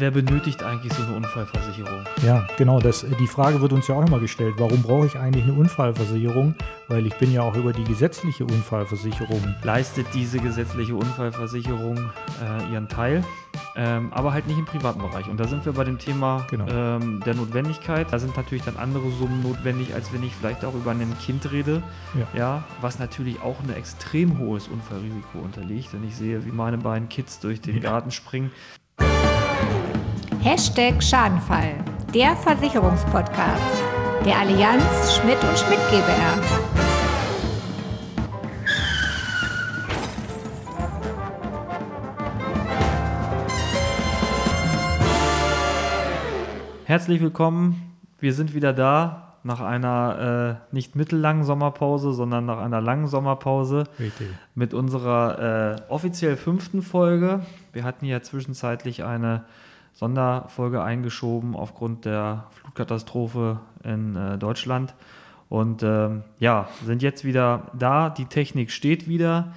Wer benötigt eigentlich so eine Unfallversicherung? Ja, genau. Das, die Frage wird uns ja auch immer gestellt. Warum brauche ich eigentlich eine Unfallversicherung? Weil ich bin ja auch über die gesetzliche Unfallversicherung. Leistet diese gesetzliche Unfallversicherung äh, ihren Teil, ähm, aber halt nicht im privaten Bereich. Und da sind wir bei dem Thema Genau. ähm, der Notwendigkeit. Da sind natürlich dann andere Summen notwendig, als wenn ich vielleicht auch über ein Kind rede. Ja. Ja, was natürlich auch ein extrem hohes Unfallrisiko unterliegt. Wenn ich sehe, wie meine beiden Kids durch den Garten springen, Hashtag Schadenfall, der Versicherungspodcast der Allianz Schmidt und Schmidt GbR. Herzlich willkommen. Wir sind wieder da nach einer äh, nicht mittellangen Sommerpause, sondern nach einer langen Sommerpause Richtig. mit unserer äh, offiziell fünften Folge. Wir hatten ja zwischenzeitlich eine Sonderfolge eingeschoben aufgrund der Flutkatastrophe in äh, Deutschland. Und ähm, ja, sind jetzt wieder da. Die Technik steht wieder.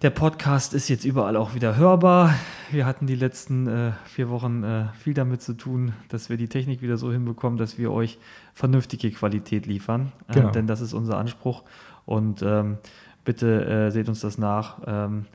Der Podcast ist jetzt überall auch wieder hörbar. Wir hatten die letzten äh, vier Wochen äh, viel damit zu tun, dass wir die Technik wieder so hinbekommen, dass wir euch vernünftige Qualität liefern. Äh, Genau. denn das ist unser Anspruch. Und ähm, bitte äh, seht uns das nach, ähm,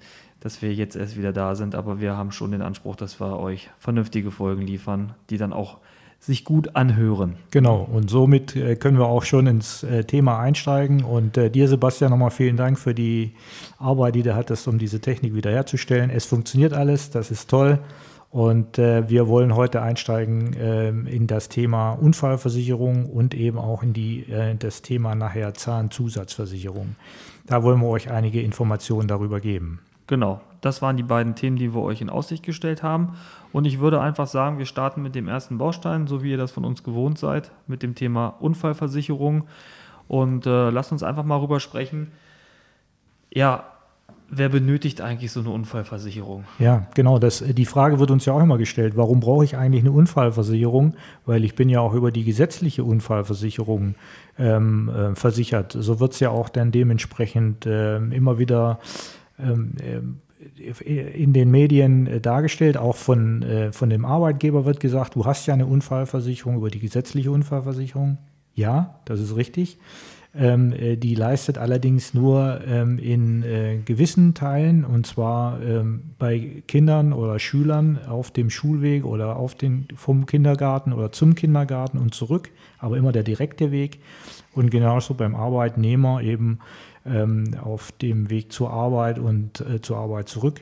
dass wir jetzt erst wieder da sind. Aber wir haben schon den Anspruch, dass wir euch vernünftige Folgen liefern, die dann auch sich gut anhören. Genau. Und somit äh, können wir auch schon ins äh, Thema einsteigen. Und äh, dir, Sebastian, nochmal vielen Dank für die Arbeit, die du hattest, um diese Technik wiederherzustellen. Es funktioniert alles. Das ist toll. Und wir wollen heute einsteigen ähm, in das Thema Unfallversicherung und eben auch in die, das Thema nachher Zahnzusatzversicherung. Da wollen wir euch einige Informationen darüber geben. Genau, das waren die beiden Themen, die wir euch in Aussicht gestellt haben. Und ich würde einfach sagen, wir starten mit dem ersten Baustein, so wie ihr das von uns gewohnt seid, mit dem Thema Unfallversicherung. Und äh, lasst uns einfach mal rüber sprechen. Ja, wer benötigt eigentlich so eine Unfallversicherung? Ja, genau. Das, die Frage wird uns ja auch immer gestellt. Warum brauche ich eigentlich eine Unfallversicherung? Weil ich bin ja auch über die gesetzliche Unfallversicherung ähm, äh, versichert. So wird es ja auch dann dementsprechend ähm, immer wieder ähm, in den Medien äh, dargestellt. Auch von, äh, von dem Arbeitgeber wird gesagt, du hast ja eine Unfallversicherung über die gesetzliche Unfallversicherung. Ja, das ist richtig. Ähm, äh, die leistet allerdings nur ähm, in äh, gewissen Teilen und zwar ähm, bei Kindern oder Schülern auf dem Schulweg oder auf den, vom Kindergarten oder zum Kindergarten und zurück, aber immer der direkte Weg. Und genauso beim Arbeitnehmer eben ähm, auf dem Weg zur Arbeit und äh, zur Arbeit zurück.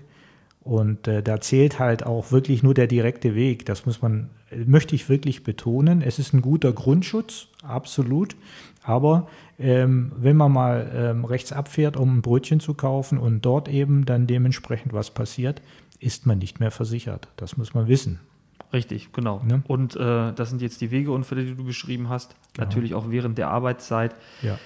Und äh, da zählt halt auch wirklich nur der direkte Weg. Das muss man, möchte ich wirklich betonen. Es ist ein guter Grundschutz, absolut. Aber ähm, wenn man mal ähm, rechts abfährt, um ein Brötchen zu kaufen und dort eben dann dementsprechend was passiert, ist man nicht mehr versichert. Das muss man wissen. Richtig, genau. Ne? Und äh, das sind jetzt die Wegeunfälle, die du beschrieben hast. Genau. Natürlich auch während der Arbeitszeit. Ja,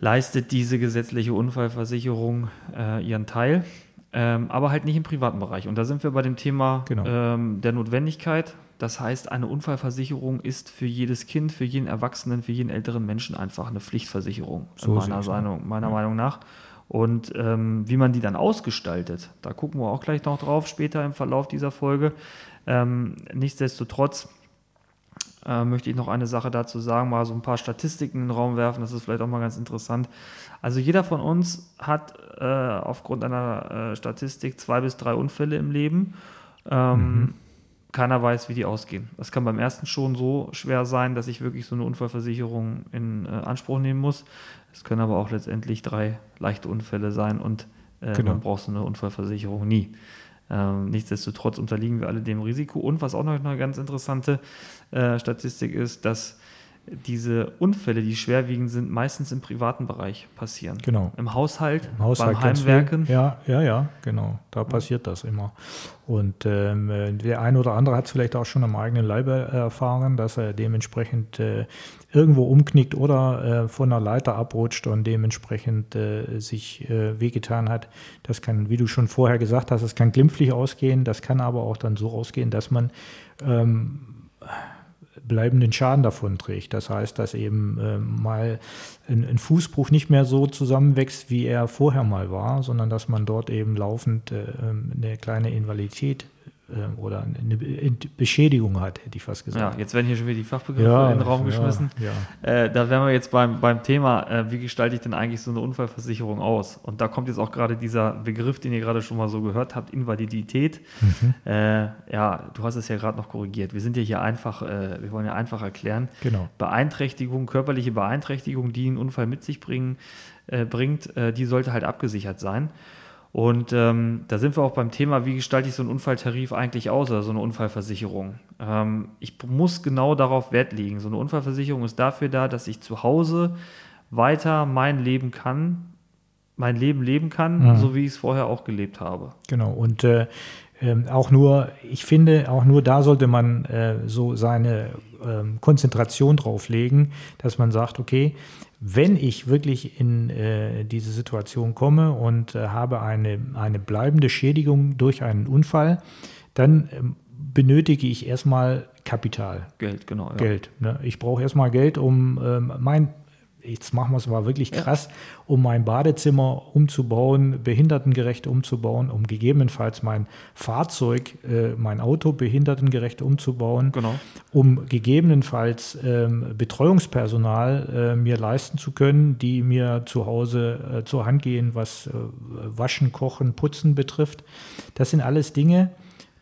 leistet diese gesetzliche Unfallversicherung äh, ihren Teil, ähm, aber halt nicht im privaten Bereich. Und da sind wir bei dem Thema Genau. ähm, der Notwendigkeit. Das heißt, eine Unfallversicherung ist für jedes Kind, für jeden Erwachsenen, für jeden älteren Menschen einfach eine Pflichtversicherung, So meiner, Meinung, meiner Ja. Meinung nach. Und ähm, wie man die dann ausgestaltet, da gucken wir auch gleich noch drauf, später im Verlauf dieser Folge. Ähm, nichtsdestotrotz äh, möchte ich noch eine Sache dazu sagen, mal so ein paar Statistiken in den Raum werfen, das ist vielleicht auch mal ganz interessant. Also jeder von uns hat äh, aufgrund einer äh, Statistik zwei bis drei Unfälle im Leben. Ähm, Keiner weiß, wie die ausgehen. Das kann beim ersten schon so schwer sein, dass ich wirklich so eine Unfallversicherung in äh, Anspruch nehmen muss. Es können aber auch letztendlich drei leichte Unfälle sein und äh, Genau. dann brauchst du eine Unfallversicherung nie. Ähm, nichtsdestotrotz unterliegen wir alle dem Risiko. Und was auch noch eine ganz interessante äh, Statistik ist, dass diese Unfälle, die schwerwiegend sind, meistens im privaten Bereich passieren. genau. Im Haushalt, Im Haushalt beim viel. Heimwerken. Ja, ja, ja, genau. Da passiert das immer. Und ähm, äh, der eine oder andere hat es vielleicht auch schon am eigenen Leibe erfahren, dass er dementsprechend äh, irgendwo umknickt oder äh, von einer Leiter abrutscht und dementsprechend äh, sich äh, wehgetan hat. Das kann, wie du schon vorher gesagt hast, das kann glimpflich ausgehen. Das kann aber auch dann so ausgehen, dass man ähm, bleibenden Schaden davon trägt. Das heißt, dass eben ähm, mal ein, ein Fußbruch nicht mehr so zusammenwächst, wie er vorher mal war, sondern dass man dort eben laufend äh, ähm, eine kleine Invalidität äh, oder eine Beschädigung hat, hätte ich fast gesagt. Ja, jetzt werden hier schon wieder die Fachbegriffe ja, in den Raum geschmissen. Ja, ja. Äh, da wären wir jetzt beim, beim Thema, äh, wie gestalte ich denn eigentlich so eine Unfallversicherung aus? Und da kommt jetzt auch gerade dieser Begriff, den ihr gerade schon mal so gehört habt, Invalidität. Mhm. Äh, ja, du hast es ja gerade noch korrigiert. Wir sind ja hier einfach, äh, wir wollen ja einfach erklären. Genau. Beeinträchtigung, körperliche Beeinträchtigung, die einen Unfall mit sich bringen, äh, bringt, die sollte halt abgesichert sein. Und ähm, da sind wir auch beim Thema, wie gestalte ich so einen Unfalltarif eigentlich aus oder so eine Unfallversicherung. Ähm, ich muss genau darauf Wert legen. So eine Unfallversicherung ist dafür da, dass ich zu Hause weiter mein Leben kann, mein Leben leben kann, mhm. so wie ich es vorher auch gelebt habe. Genau. Und äh, ähm, auch nur, ich finde, auch nur da sollte man äh, so seine ähm, Konzentration drauf legen, dass man sagt, okay, wenn ich wirklich in äh, diese Situation komme und äh, habe eine, eine bleibende Schädigung durch einen Unfall, dann ähm, benötige ich erstmal Kapital. Geld, genau. Ja. Geld. Ne? Ich brauche erstmal Geld, um ähm, mein jetzt machen wir es mal wirklich krass, ja. um mein Badezimmer umzubauen, behindertengerecht umzubauen, um gegebenenfalls mein Fahrzeug, äh, mein Auto behindertengerecht umzubauen, genau. um gegebenenfalls ähm, Betreuungspersonal äh, mir leisten zu können, die mir zu Hause äh, zur Hand gehen, was äh, Waschen, Kochen, Putzen betrifft. Das sind alles Dinge,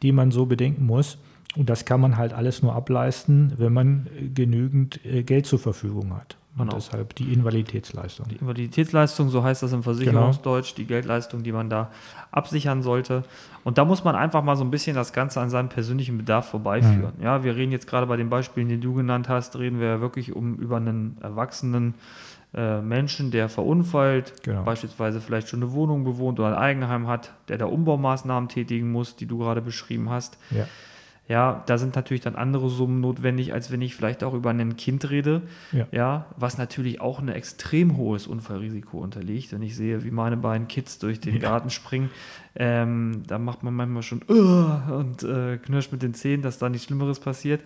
die man so bedenken muss. Und das kann man halt alles nur ableisten, wenn man genügend äh, Geld zur Verfügung hat. Und genau. deshalb die Invaliditätsleistung. Die Invaliditätsleistung, so heißt das im Versicherungsdeutsch, genau. die Geldleistung, die man da absichern sollte. Und da muss man einfach mal so ein bisschen das Ganze an seinem persönlichen Bedarf vorbeiführen. Mhm. Ja, wir reden jetzt gerade bei den Beispielen, die du genannt hast, reden wir ja wirklich um über einen erwachsenen äh, Menschen, der verunfallt, genau. beispielsweise vielleicht schon eine Wohnung bewohnt oder ein Eigenheim hat, der da Umbaumaßnahmen tätigen muss, die du gerade beschrieben hast. Ja ja, da sind natürlich dann andere Summen notwendig, als wenn ich vielleicht auch über ein Kind rede, ja, ja was natürlich auch ein extrem hohes Unfallrisiko unterliegt. Wenn ich sehe, wie meine beiden Kids durch den ja. Garten springen, ähm, da macht man manchmal schon uh, und äh, knirscht mit den Zähnen, dass da nichts Schlimmeres passiert.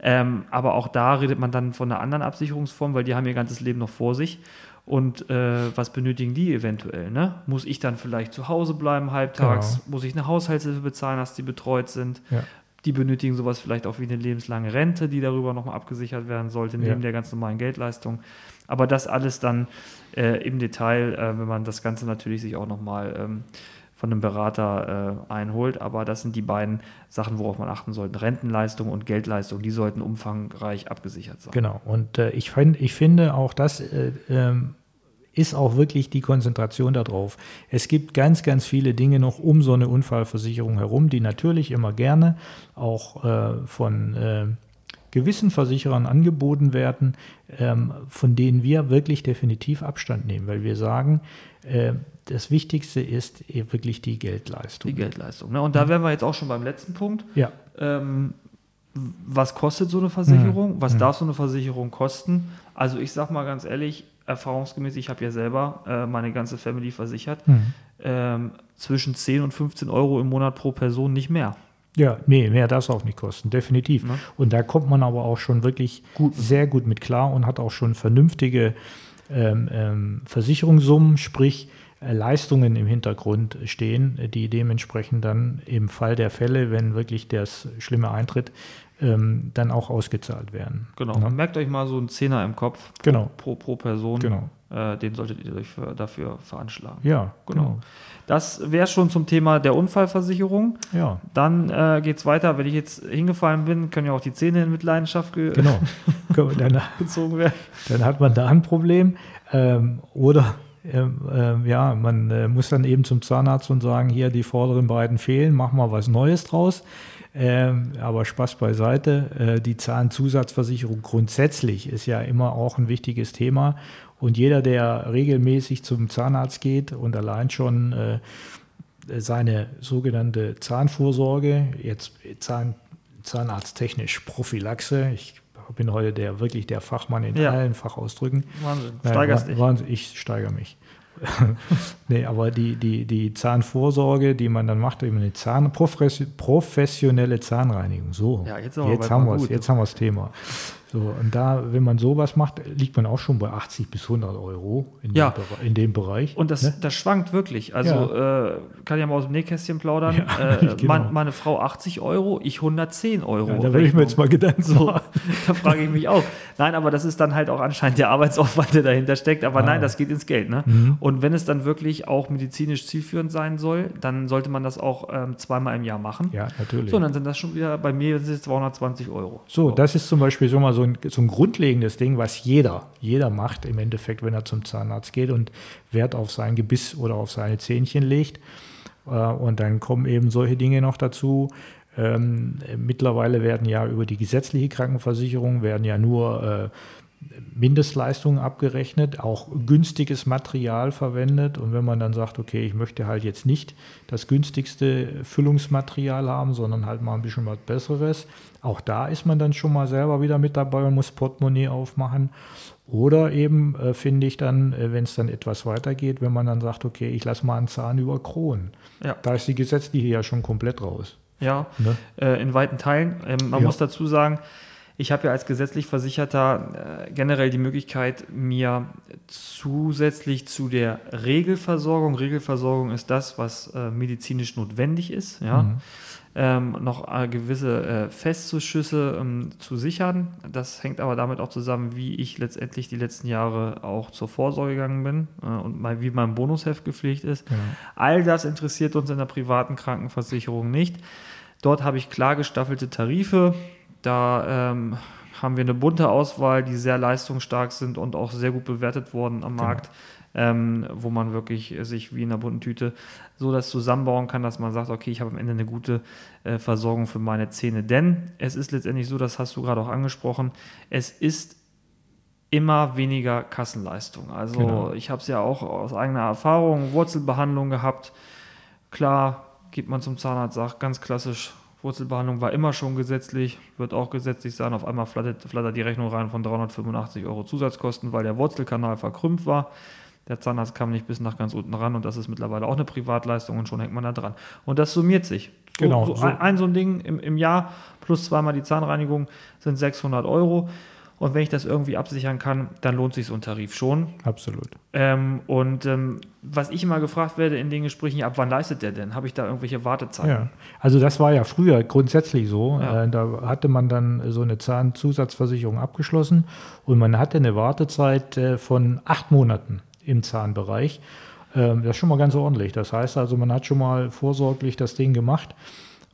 Ähm, aber auch da redet man dann von einer anderen Absicherungsform, weil die haben ihr ganzes Leben noch vor sich. Und äh, was benötigen die eventuell? Ne? Muss ich dann vielleicht zu Hause bleiben halbtags? Genau. Muss ich eine Haushaltshilfe bezahlen, dass die betreut sind? Ja. Die benötigen sowas vielleicht auch wie eine lebenslange Rente, die darüber nochmal abgesichert werden sollte, neben ja. der ganz normalen Geldleistung. Aber das alles dann äh, im Detail, äh, wenn man das Ganze natürlich sich auch nochmal ähm, von einem Berater äh, einholt. Aber das sind die beiden Sachen, worauf man achten sollte. Rentenleistung und Geldleistung, die sollten umfangreich abgesichert sein. Genau. Und äh, ich, find, ich finde auch das äh, ähm, ist auch wirklich die Konzentration darauf. Es gibt ganz, ganz viele Dinge noch um so eine Unfallversicherung herum, die natürlich immer gerne auch äh, von äh, gewissen Versicherern angeboten werden, ähm, von denen wir wirklich definitiv Abstand nehmen, weil wir sagen, äh, das Wichtigste ist wirklich die Geldleistung. Die Geldleistung. Ne? Und da wären wir jetzt auch schon beim letzten Punkt. Ja. Ähm, was kostet so eine Versicherung? Mhm. Was mhm. darf so eine Versicherung kosten? Also ich sage mal ganz ehrlich, erfahrungsgemäß, ich habe ja selber äh, meine ganze Family versichert, mhm. ähm, zwischen 10 und 15 Euro im Monat pro Person nicht mehr. Ja, nee, mehr darf es auch nicht kosten, definitiv. Ja. Und da kommt man aber auch schon wirklich gut, sehr gut mit klar und hat auch schon vernünftige ähm, ähm, Versicherungssummen, sprich äh, Leistungen im Hintergrund stehen, die dementsprechend dann im Fall der Fälle, wenn wirklich das Schlimme eintritt, ähm, dann auch ausgezahlt werden. Genau. Ja. Merkt euch mal so einen Zehner im Kopf pro, genau. pro, pro Person. Genau. Äh, den solltet ihr euch für, dafür veranschlagen. Ja, genau. genau. Das wäre schon zum Thema der Unfallversicherung. Ja. Dann äh, geht es weiter. Wenn ich jetzt hingefallen bin, können ja auch die Zähne in Mitleidenschaft ge genau. dann, gezogen werden. Dann hat man da ein Problem. Ähm, oder ähm, äh, ja, man äh, muss dann eben zum Zahnarzt und sagen, hier die vorderen beiden fehlen, mach mal was Neues draus. Ähm, aber Spaß beiseite. Äh, die Zahnzusatzversicherung grundsätzlich ist ja immer auch ein wichtiges Thema. Und jeder, der regelmäßig zum Zahnarzt geht und allein schon äh, seine sogenannte Zahnvorsorge, jetzt Zahn, zahnarzttechnisch Prophylaxe, ich bin heute der wirklich der Fachmann in ja. allen Fachausdrücken. Wahnsinn, steigerst dich. Wahnsinn, ich steigere mich. nee, aber die, die, die Zahnvorsorge, die man dann macht, eben eine Zahn, professionelle Zahnreinigung. So, Ja, jetzt jetzt, haben wir es, jetzt haben wir das Thema. So, und da, wenn man sowas macht, liegt man auch schon bei 80 bis 100 Euro in, Ja. dem, in dem Bereich. Und das, ne? das schwankt wirklich. Also äh, kann ja mal aus dem Nähkästchen plaudern. Ja, äh, genau. mein, meine Frau 80 Euro, ich 110 Euro. ja, da würde ich mir jetzt mal Gedanken So, da frage ich mich auch. Nein, aber das ist dann halt auch anscheinend der Arbeitsaufwand, der dahinter steckt. Aber Ah. nein, das geht ins Geld. Ne? Mhm. Und wenn es dann wirklich auch medizinisch zielführend sein soll, dann sollte man das auch ähm, zweimal im Jahr machen. Ja, natürlich. So, dann sind das schon wieder, bei mir sind es 220 Euro. So, das ist zum Beispiel schon mal so ein, so ein grundlegendes Ding, was jeder, jeder macht im Endeffekt, wenn er zum Zahnarzt geht und Wert auf sein Gebiss oder auf seine Zähnchen legt. Äh, Und dann kommen eben solche Dinge noch dazu. Ähm, mittlerweile werden ja über die gesetzliche Krankenversicherung werden ja nur äh, Mindestleistungen abgerechnet, auch günstiges Material verwendet. Und wenn man dann sagt, okay, ich möchte halt jetzt nicht das günstigste Füllungsmaterial haben, sondern halt mal ein bisschen was Besseres, auch da ist man dann schon mal selber wieder mit dabei und muss Portemonnaie aufmachen. Oder eben äh, finde ich dann, äh, wenn es dann etwas weitergeht, wenn man dann sagt, okay, ich lasse mal einen Zahn über Kronen. Ja. Da ist die gesetzliche ja schon komplett raus. Ja, Ne? äh, in weiten Teilen. Ähm, man Ja. muss dazu sagen, ich habe ja als gesetzlich Versicherter äh, generell die Möglichkeit, mir zusätzlich zu der Regelversorgung, Regelversorgung ist das, was äh, medizinisch notwendig ist, ja, Mhm. ähm, noch äh, gewisse äh, Festzuschüsse ähm, zu sichern. Das hängt aber damit auch zusammen, wie ich letztendlich die letzten Jahre auch zur Vorsorge gegangen bin äh, und mal, wie mein Bonusheft gepflegt ist. Genau. All das interessiert uns in der privaten Krankenversicherung nicht. Dort habe ich klar gestaffelte Tarife. Da ähm, haben wir eine bunte Auswahl, die sehr leistungsstark sind und auch sehr gut bewertet worden am Genau. Markt, ähm, wo man wirklich sich wie in einer bunten Tüte so das zusammenbauen kann, dass man sagt, okay, ich habe am Ende eine gute äh, Versorgung für meine Zähne. Denn es ist letztendlich so, das hast du gerade auch angesprochen, es ist immer weniger Kassenleistung. Also Genau. ich habe es ja auch aus eigener Erfahrung, Wurzelbehandlung gehabt. Klar, geht man zum Zahnarzt, sagt ganz klassisch, Wurzelbehandlung war immer schon gesetzlich, wird auch gesetzlich sein. Auf einmal flattert, flattert die Rechnung rein von 385 Euro Zusatzkosten, weil der Wurzelkanal verkrümmt war. Der Zahnarzt kam nicht bis nach ganz unten ran und das ist mittlerweile auch eine Privatleistung und schon hängt man da dran. Und das summiert sich. So, Genau, So so. Ein, ein so ein Ding im, im Jahr plus zweimal die Zahnreinigung sind 600 Euro. Und wenn ich das irgendwie absichern kann, dann lohnt sich so ein Tarif schon. Absolut. Ähm, und ähm, was ich immer gefragt werde in den Gesprächen, ab wann leistet der denn? Habe ich da irgendwelche Wartezeiten? Ja, also das war ja früher grundsätzlich so. Ja. Äh, da hatte man dann so eine Zahnzusatzversicherung abgeschlossen und man hatte eine Wartezeit äh, von acht Monaten im Zahnbereich. Ähm, das ist schon mal ganz ordentlich. Das heißt also, man hat schon mal vorsorglich das Ding gemacht,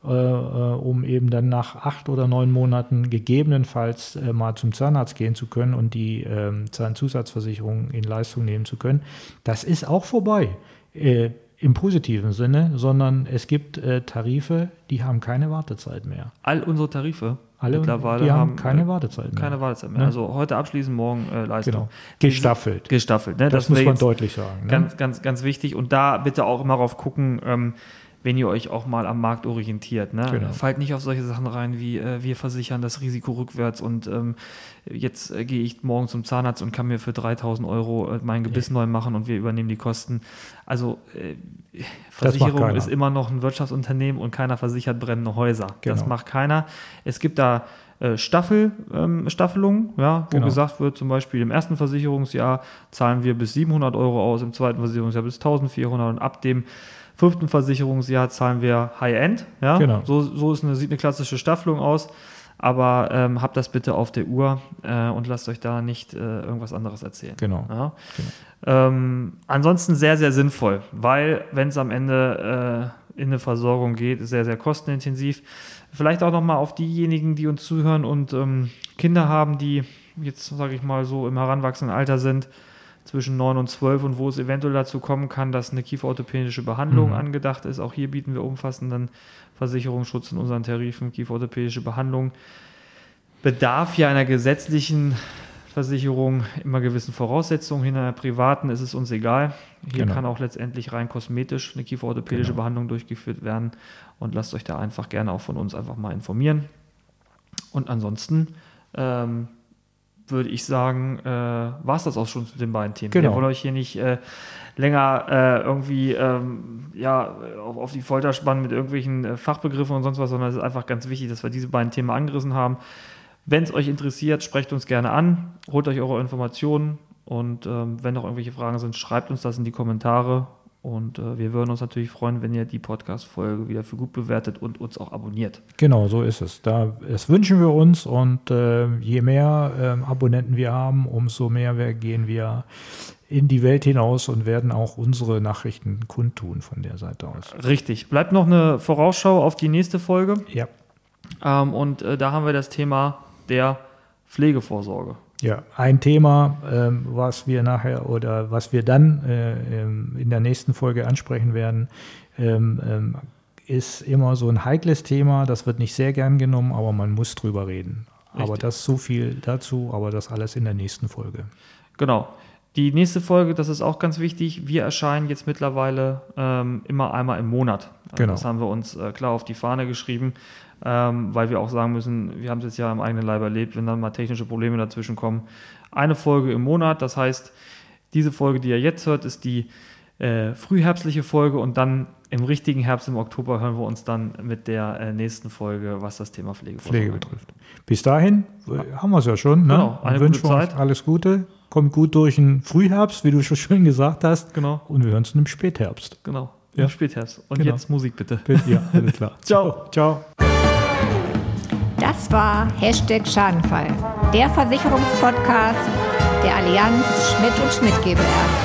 um eben dann nach acht oder neun Monaten gegebenenfalls äh, mal zum Zahnarzt gehen zu können und die ähm, Zahnzusatzversicherung in Leistung nehmen zu können. Das ist auch vorbei. Äh, im positiven Sinne, sondern es gibt äh, Tarife, die haben keine Wartezeit mehr. All unsere Tarife Alle mittlerweile die haben, haben keine äh, Wartezeit mehr. keine Wartezeit mehr. Ne? Also heute abschließen, morgen äh, Leistung. genau. Gestaffelt. Gestaffelt. Ne? Das, muss wäre man deutlich sagen. Ne? Ganz, ganz, ganz wichtig. Und da bitte auch immer drauf gucken, ähm, wenn ihr euch auch mal am Markt orientiert. Ne? Genau. Fallt nicht auf solche Sachen rein wie äh, wir versichern das Risiko rückwärts und ähm, jetzt äh, gehe ich morgen zum Zahnarzt und kann mir für 3000 Euro äh, mein Gebiss neu machen und wir übernehmen die Kosten. Also äh, Versicherung ist immer noch ein Wirtschaftsunternehmen und keiner versichert brennende Häuser. Das Genau. macht keiner. Es gibt da äh, Staffel, ähm, Staffelungen, ja, wo Genau. gesagt wird, zum Beispiel im ersten Versicherungsjahr zahlen wir bis 700 Euro aus, im zweiten Versicherungsjahr bis 1400 und ab dem fünften Versicherungsjahr zahlen wir High-End. Ja? Genau. So, so ist eine, sieht eine klassische Staffelung aus. Aber ähm, habt das bitte auf der Uhr äh, und lasst euch da nicht äh, irgendwas anderes erzählen. Genau. Ja? Genau. Ähm, ansonsten sehr, sehr sinnvoll, weil wenn es am Ende äh, in eine Versorgung geht, ist sehr, sehr kostenintensiv. Vielleicht auch nochmal auf diejenigen, die uns zuhören und ähm, Kinder haben, die jetzt, sage ich mal, so im heranwachsenden Alter sind, zwischen 9 und 12 und wo es eventuell dazu kommen kann, dass eine kieferorthopädische Behandlung Mhm. angedacht ist. Auch hier bieten wir umfassenden Versicherungsschutz in unseren Tarifen. Kieferorthopädische Behandlung bedarf ja einer gesetzlichen Versicherung immer gewissen Voraussetzungen. In einer privaten ist es uns egal. Hier Genau. kann auch letztendlich rein kosmetisch eine kieferorthopädische Genau. Behandlung durchgeführt werden. Und lasst euch da einfach gerne auch von uns einfach mal informieren. Und ansonsten ähm, würde ich sagen, äh, war es das auch schon zu den beiden Themen. Genau. Wir wollen euch hier nicht äh, länger äh, irgendwie ähm, ja, auf, auf die Folter spannen mit irgendwelchen äh, Fachbegriffen und sonst was, sondern es ist einfach ganz wichtig, dass wir diese beiden Themen angerissen haben. Wenn es euch interessiert, sprecht uns gerne an, holt euch eure Informationen und ähm, wenn noch irgendwelche Fragen sind, schreibt uns das in die Kommentare. Und äh, wir würden uns natürlich freuen, wenn ihr die Podcast-Folge wieder für gut bewertet und uns auch abonniert. Genau, so ist es. Da, das wünschen wir uns und äh, je mehr ähm, Abonnenten wir haben, umso mehr gehen wir in die Welt hinaus und werden auch unsere Nachrichten kundtun von der Seite aus. Richtig. Bleibt noch eine Vorausschau auf die nächste Folge. Ja. Ähm, und äh, da haben wir das Thema der Pflegevorsorge. Ja, ein Thema, ähm, was wir nachher oder was wir dann äh, ähm, in der nächsten Folge ansprechen werden, ähm, ähm, ist immer so ein heikles Thema. Das wird nicht sehr gern genommen, aber man muss drüber reden. Aber Richtig. das so viel dazu, aber das alles in der nächsten Folge. Genau. Die nächste Folge, das ist auch ganz wichtig. Wir erscheinen jetzt mittlerweile ähm, immer einmal im Monat. Also Genau. Das haben wir uns äh, klar auf die Fahne geschrieben, ähm, weil wir auch sagen müssen, wir haben es jetzt ja im eigenen Leib erlebt, wenn dann mal technische Probleme dazwischen kommen. Eine Folge im Monat, das heißt, diese Folge, die ihr jetzt hört, ist die äh, frühherbstliche Folge und dann im richtigen Herbst, im Oktober, hören wir uns dann mit der äh, nächsten Folge, was das Thema Pflege betrifft. Bis dahin äh, haben wir es ja schon. Ne? Genau, eine wünschen gute Zeit. alles Gute. Kommt gut durch den Frühherbst, wie du schon schön gesagt hast. Genau, Und wir hören uns im Spätherbst. genau. Ja. Im Spätherbst. Und Genau. jetzt Musik bitte. Ja, alles klar. Ciao. Ciao. Das war Hashtag Schadenfall, der Versicherungspodcast der Allianz Schmidt und Schmidt GmbH.